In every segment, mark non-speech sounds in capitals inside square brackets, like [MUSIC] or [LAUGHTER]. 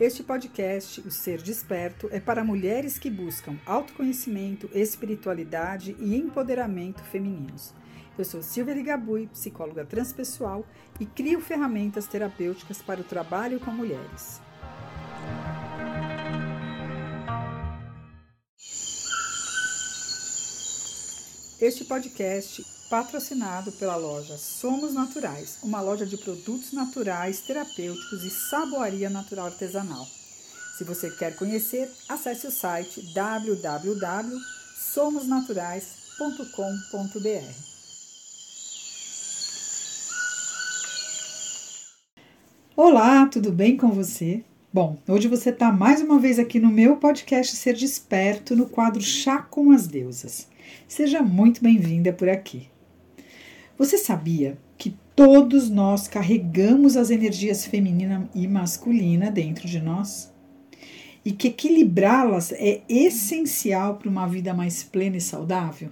Este podcast, O Ser Desperto, é para mulheres que buscam autoconhecimento, espiritualidade e empoderamento femininos. Eu sou Silvia Ligabui, psicóloga transpessoal e crio ferramentas terapêuticas para o trabalho com mulheres. Este podcast patrocinado pela loja Somos Naturais, uma loja de produtos naturais, terapêuticos e saboaria natural artesanal. Se você quer conhecer, acesse o site www.somosnaturais.com.br. Olá, tudo bem com você? Bom, hoje você está mais uma vez aqui no meu podcast Ser Desperto, no quadro Chá com as Deusas. Seja muito bem-vinda por aqui. Você sabia que todos nós carregamos as energias feminina e masculina dentro de nós? E que equilibrá-las é essencial para uma vida mais plena e saudável?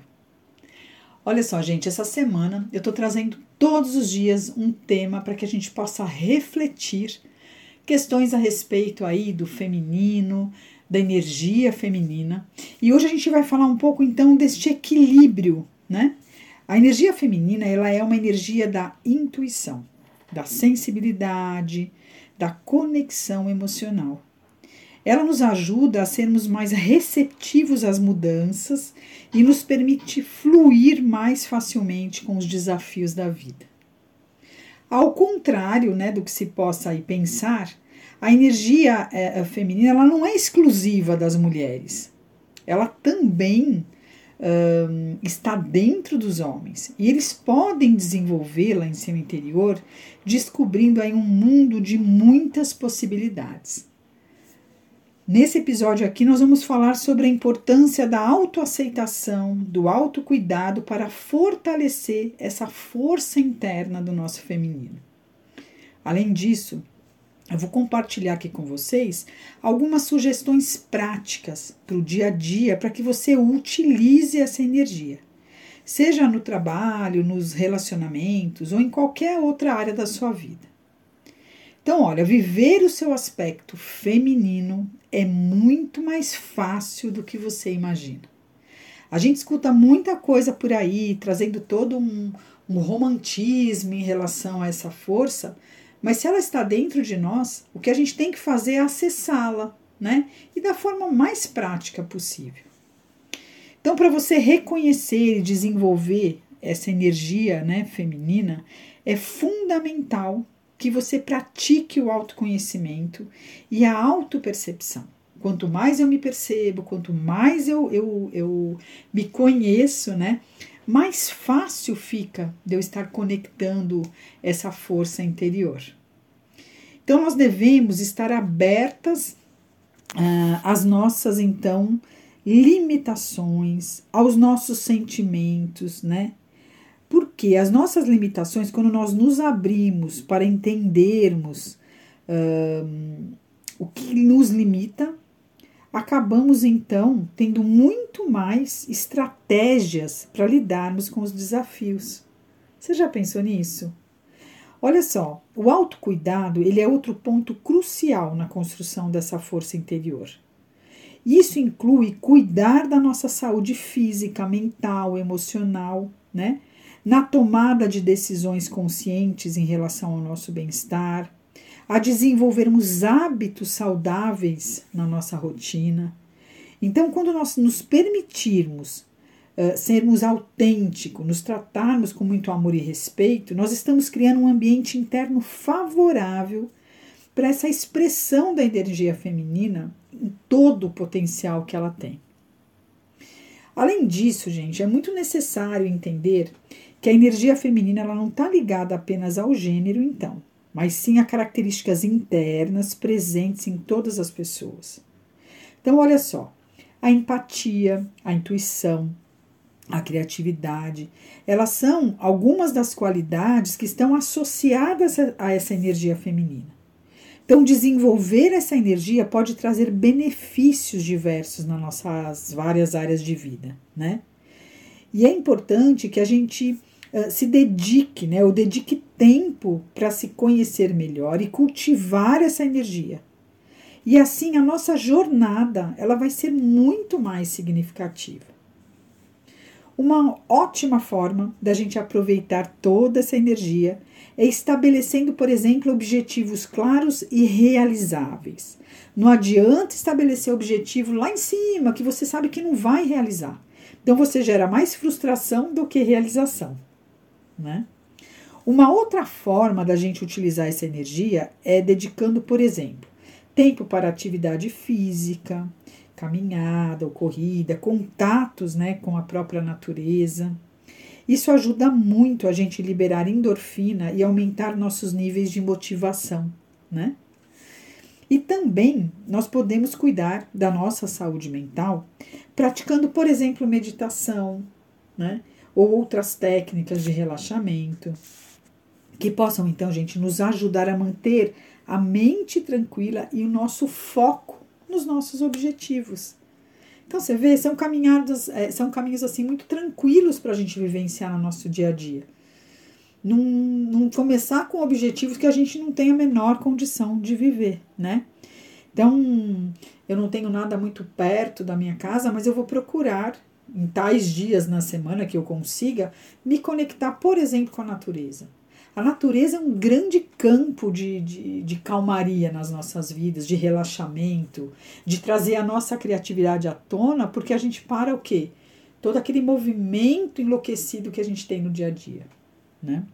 Olha só, gente, essa semana eu estou trazendo todos os dias um tema para que a gente possa refletir questões a respeito aí do feminino, da energia feminina. E hoje a gente vai falar um pouco então deste equilíbrio, né? A energia feminina, ela é uma energia da intuição, da sensibilidade, da conexão emocional. Ela nos ajuda a sermos mais receptivos às mudanças e nos permite fluir mais facilmente com os desafios da vida. Ao contrário né, do que se possa aí pensar, a energia é, feminina ela não é exclusiva das mulheres. Ela também está dentro dos homens e eles podem desenvolvê-la em seu interior, descobrindo aí um mundo de muitas possibilidades. Nesse episódio aqui, nós vamos falar sobre a importância da autoaceitação, do autocuidado para fortalecer essa força interna do nosso feminino. Além disso, eu vou compartilhar aqui com vocês algumas sugestões práticas para o dia a dia para que você utilize essa energia, seja no trabalho, nos relacionamentos ou em qualquer outra área da sua vida. Então, olha, viver o seu aspecto feminino é muito mais fácil do que você imagina. A gente escuta muita coisa por aí, trazendo todo um, um romantismo em relação a essa força, mas se ela está dentro de nós, o que a gente tem que fazer é acessá-la, né? E da forma mais prática possível. Então, para você reconhecer e desenvolver essa energia né, feminina, é fundamental que você pratique o autoconhecimento e a autopercepção. Quanto mais eu me percebo, quanto mais eu, eu, eu me conheço, né, mais fácil fica de eu estar conectando essa força interior. Então, nós devemos estar abertas uh, às nossas, então, limitações, aos nossos sentimentos, né? Porque as nossas limitações, quando nós nos abrimos para entendermos uh, o que nos limita, acabamos então tendo muito mais estratégias para lidarmos com os desafios. Você já pensou nisso? Olha só, o autocuidado ele é outro ponto crucial na construção dessa força interior. Isso inclui cuidar da nossa saúde física, mental, emocional, né? Na tomada de decisões conscientes em relação ao nosso bem-estar, a desenvolvermos hábitos saudáveis na nossa rotina. Então, quando nós nos permitirmos uh, sermos autênticos, nos tratarmos com muito amor e respeito, nós estamos criando um ambiente interno favorável para essa expressão da energia feminina em todo o potencial que ela tem. Além disso, gente, é muito necessário entender que a energia feminina ela não está ligada apenas ao gênero, então mas sim a características internas presentes em todas as pessoas. Então, olha só, a empatia, a intuição, a criatividade, elas são algumas das qualidades que estão associadas a essa energia feminina. Então, desenvolver essa energia pode trazer benefícios diversos nas nossas várias áreas de vida, né? E é importante que a gente uh, se dedique, né, ou dedique tempo para se conhecer melhor e cultivar essa energia. E assim a nossa jornada, ela vai ser muito mais significativa. Uma ótima forma da gente aproveitar toda essa energia é estabelecendo, por exemplo, objetivos claros e realizáveis. Não adianta estabelecer objetivo lá em cima que você sabe que não vai realizar. Então você gera mais frustração do que realização, né? Uma outra forma da gente utilizar essa energia é dedicando, por exemplo, tempo para atividade física, caminhada ou corrida, contatos né, com a própria natureza. Isso ajuda muito a gente liberar endorfina e aumentar nossos níveis de motivação, né? E também nós podemos cuidar da nossa saúde mental praticando, por exemplo, meditação, né? Ou outras técnicas de relaxamento que possam então, gente, nos ajudar a manter a mente tranquila e o nosso foco nos nossos objetivos. Então você vê, são caminhadas, é, são caminhos assim muito tranquilos para a gente vivenciar no nosso dia a dia. Não, não começar com objetivos que a gente não tem a menor condição de viver, né? Então, eu não tenho nada muito perto da minha casa, mas eu vou procurar em tais dias na semana que eu consiga me conectar, por exemplo, com a natureza. A natureza é um grande campo de, de, de, calmaria nas nossas vidas, de relaxamento, de trazer a nossa criatividade à tona, porque a gente para o quê? Todo aquele movimento enlouquecido que a gente tem no dia a dia, né?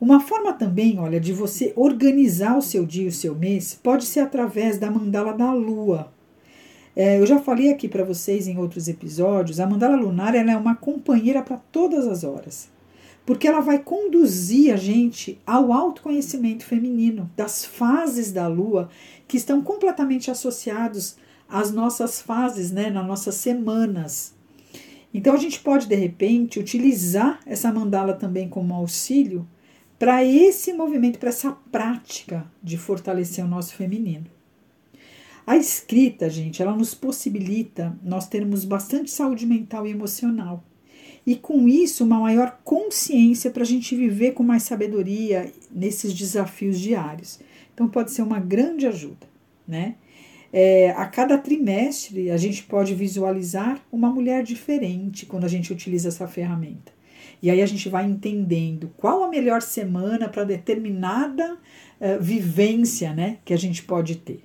Uma forma também, olha, de você organizar o seu dia, o seu mês, pode ser através da mandala da lua. É, eu já falei aqui para vocês em outros episódios, a mandala lunar é uma companheira para todas as horas porque ela vai conduzir a gente ao autoconhecimento feminino, das fases da lua que estão completamente associados às nossas fases, né, nas nossas semanas. Então a gente pode de repente utilizar essa mandala também como auxílio para esse movimento, para essa prática de fortalecer o nosso feminino. A escrita, gente, ela nos possibilita nós termos bastante saúde mental e emocional e com isso uma maior consciência para a gente viver com mais sabedoria nesses desafios diários. Então pode ser uma grande ajuda, né? É, a cada trimestre a gente pode visualizar uma mulher diferente quando a gente utiliza essa ferramenta. E aí a gente vai entendendo qual a melhor semana para determinada uh, vivência né, que a gente pode ter.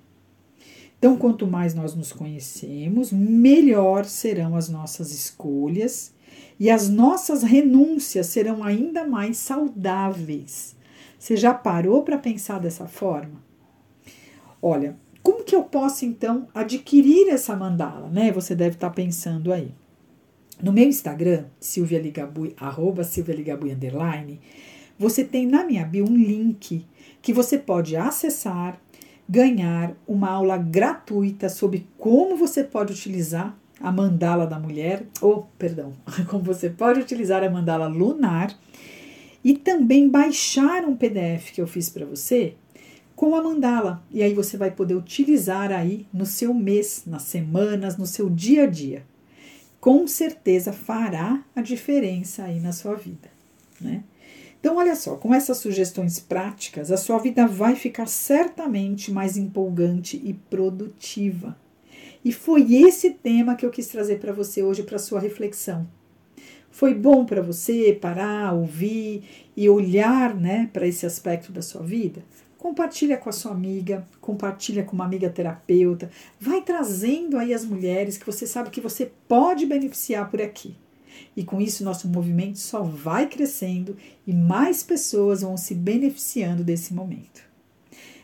Então, quanto mais nós nos conhecemos, melhor serão as nossas escolhas e as nossas renúncias serão ainda mais saudáveis. Você já parou para pensar dessa forma? Olha, como que eu posso então adquirir essa mandala, né? Você deve estar tá pensando aí. No meu Instagram, Silvia Ligabui, arroba Silvia Ligabui, underline, você tem na minha bio um link que você pode acessar, ganhar uma aula gratuita sobre como você pode utilizar a mandala da mulher, ou, perdão, [LAUGHS] como você pode utilizar a mandala lunar e também baixar um PDF que eu fiz para você com a mandala. E aí você vai poder utilizar aí no seu mês, nas semanas, no seu dia a dia. Com certeza fará a diferença aí na sua vida, né? Então, olha só, com essas sugestões práticas, a sua vida vai ficar certamente mais empolgante e produtiva. E foi esse tema que eu quis trazer para você hoje para sua reflexão. Foi bom para você parar, ouvir e olhar, né, para esse aspecto da sua vida? Compartilha com a sua amiga, compartilha com uma amiga terapeuta, vai trazendo aí as mulheres que você sabe que você pode beneficiar por aqui. E com isso, nosso movimento só vai crescendo e mais pessoas vão se beneficiando desse momento.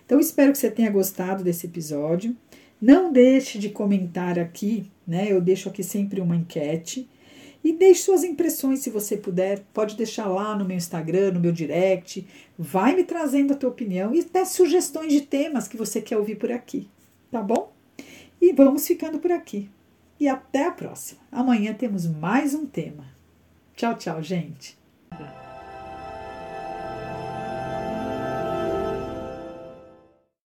Então, espero que você tenha gostado desse episódio. Não deixe de comentar aqui, né? Eu deixo aqui sempre uma enquete. E deixe suas impressões se você puder. Pode deixar lá no meu Instagram, no meu direct. Vai me trazendo a tua opinião e até sugestões de temas que você quer ouvir por aqui. Tá bom? E vamos ficando por aqui e até a próxima. Amanhã temos mais um tema. Tchau, tchau, gente.